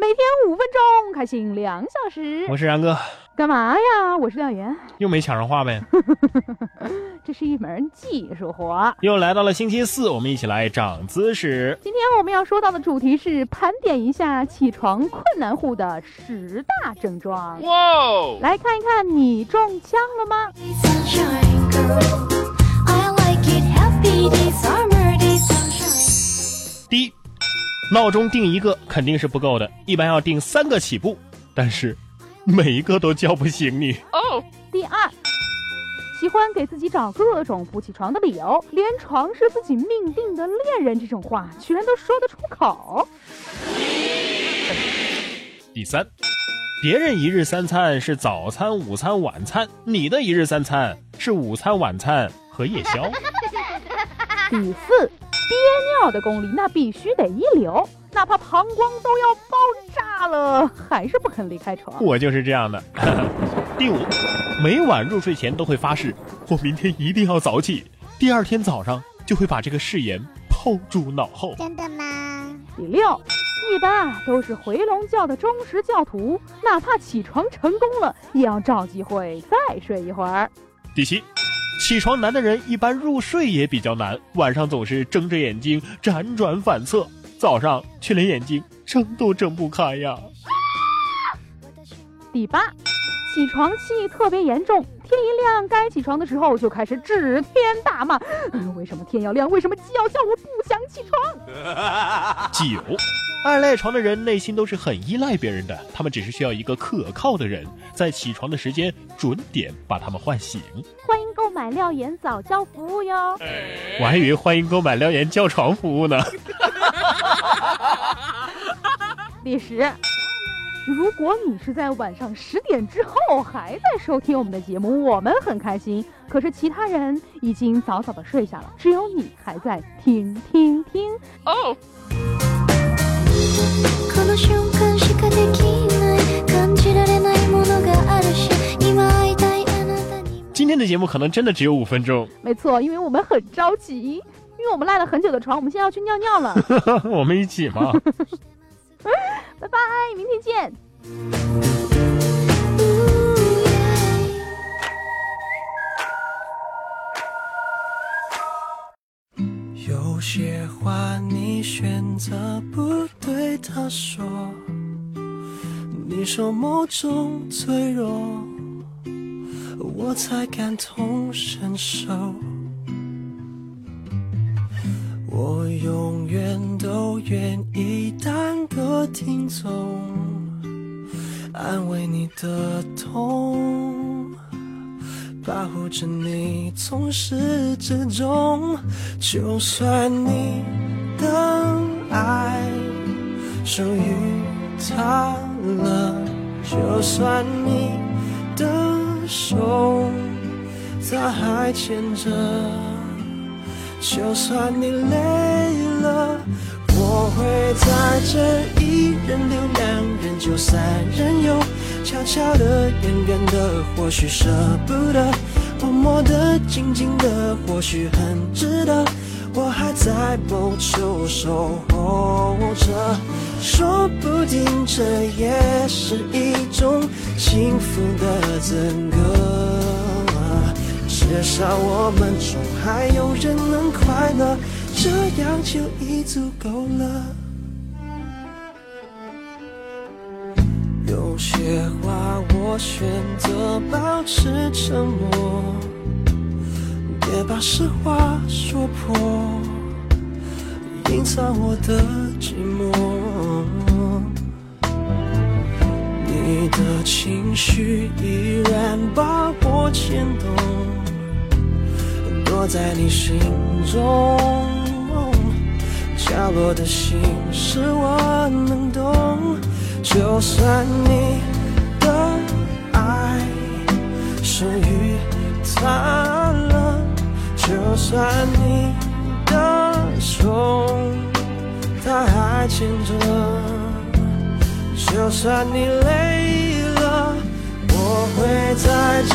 每天五分钟，开心两小时。我是然哥，干嘛呀？我是廖岩，又没抢上话呗。这是一门技术活。又来到了星期四，我们一起来涨姿势。今天我们要说到的主题是盘点一下起床困难户的十大症状。哇哦！来看一看，你中枪了吗？第一，闹钟定一个肯定是不够的，一般要定三个起步，但是每一个都叫不醒你。哦。第二，喜欢给自己找各种不起床的理由，连床是自己命定的恋人这种话，居然都说得出口。第三，别人一日三餐是早餐、午餐、晚餐，你的一日三餐是午餐、晚餐和夜宵。第四。憋尿的功力那必须得一流，哪怕膀胱都要爆炸了，还是不肯离开床。我就是这样的。第五，每晚入睡前都会发誓，我明天一定要早起，第二天早上就会把这个誓言抛诸脑后。真的吗？第六，一般啊都是回笼觉的忠实教徒，哪怕起床成功了，也要找机会再睡一会儿。第七。起床难的人一般入睡也比较难，晚上总是睁着眼睛辗转反侧，早上却连眼睛睁都睁不开呀。第八，起床气特别严重，天一亮该起床的时候就开始指天大骂，为什么天要亮？为什么鸡要叫？我不想起床。九。爱赖床的人内心都是很依赖别人的，他们只是需要一个可靠的人，在起床的时间准点把他们唤醒。欢迎购买廖岩早教服务哟！我还以为欢迎购买廖岩叫床服务呢。第十，如果你是在晚上十点之后还在收听我们的节目，我们很开心。可是其他人已经早早的睡下了，只有你还在听听听哦。的节目可能真的只有五分钟。没错，因为我们很着急，因为我们赖了很久的床，我们现在要去尿尿了。我们一起嘛？拜拜，明天见。有些话你选择不对他说，你说某种脆弱，我才感同身受。我永远都愿意当个听众，安慰你的痛。保护着你，从始至终。就算你的爱属于他了，就算你还牵着，就算你累了，我会在这一人留两人就三人游。悄悄的，远远的，或许舍不得；默默的，静静的，或许很值得。我还在某处守候着，说不定这也是一种幸福的资格。至少我们中还有人能快乐，这样就已足够了。有些话我选择保持沉默，别把实话说破，隐藏我的寂寞。你的情绪依然把我牵动，我在你心中角落的心事我能懂。就算你的爱属于他了，就算你的手他还牵着，就算你累了，我会在这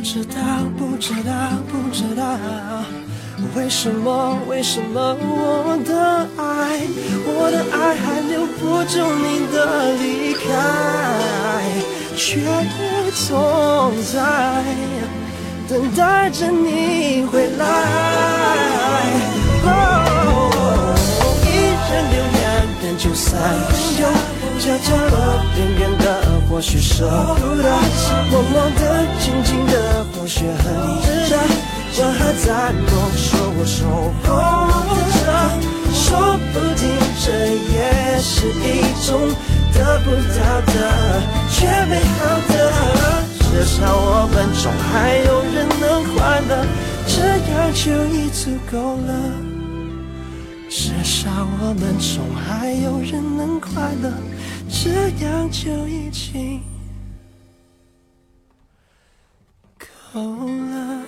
不知道，不知道，不知道，为什么，为什么我的爱，我的爱还留不住你的离开？却总在等待着你回来。哦，一人留两人就三人游，这角落远远的，或许舍不得；默默的、静静的，或许很值得。我还在梦，说我守候着，说不定这也是一种。得不到的，却美好的，至少我们中还有人能快乐，这样就已足够了。至少我们中还有人能快乐，这样就已经够了。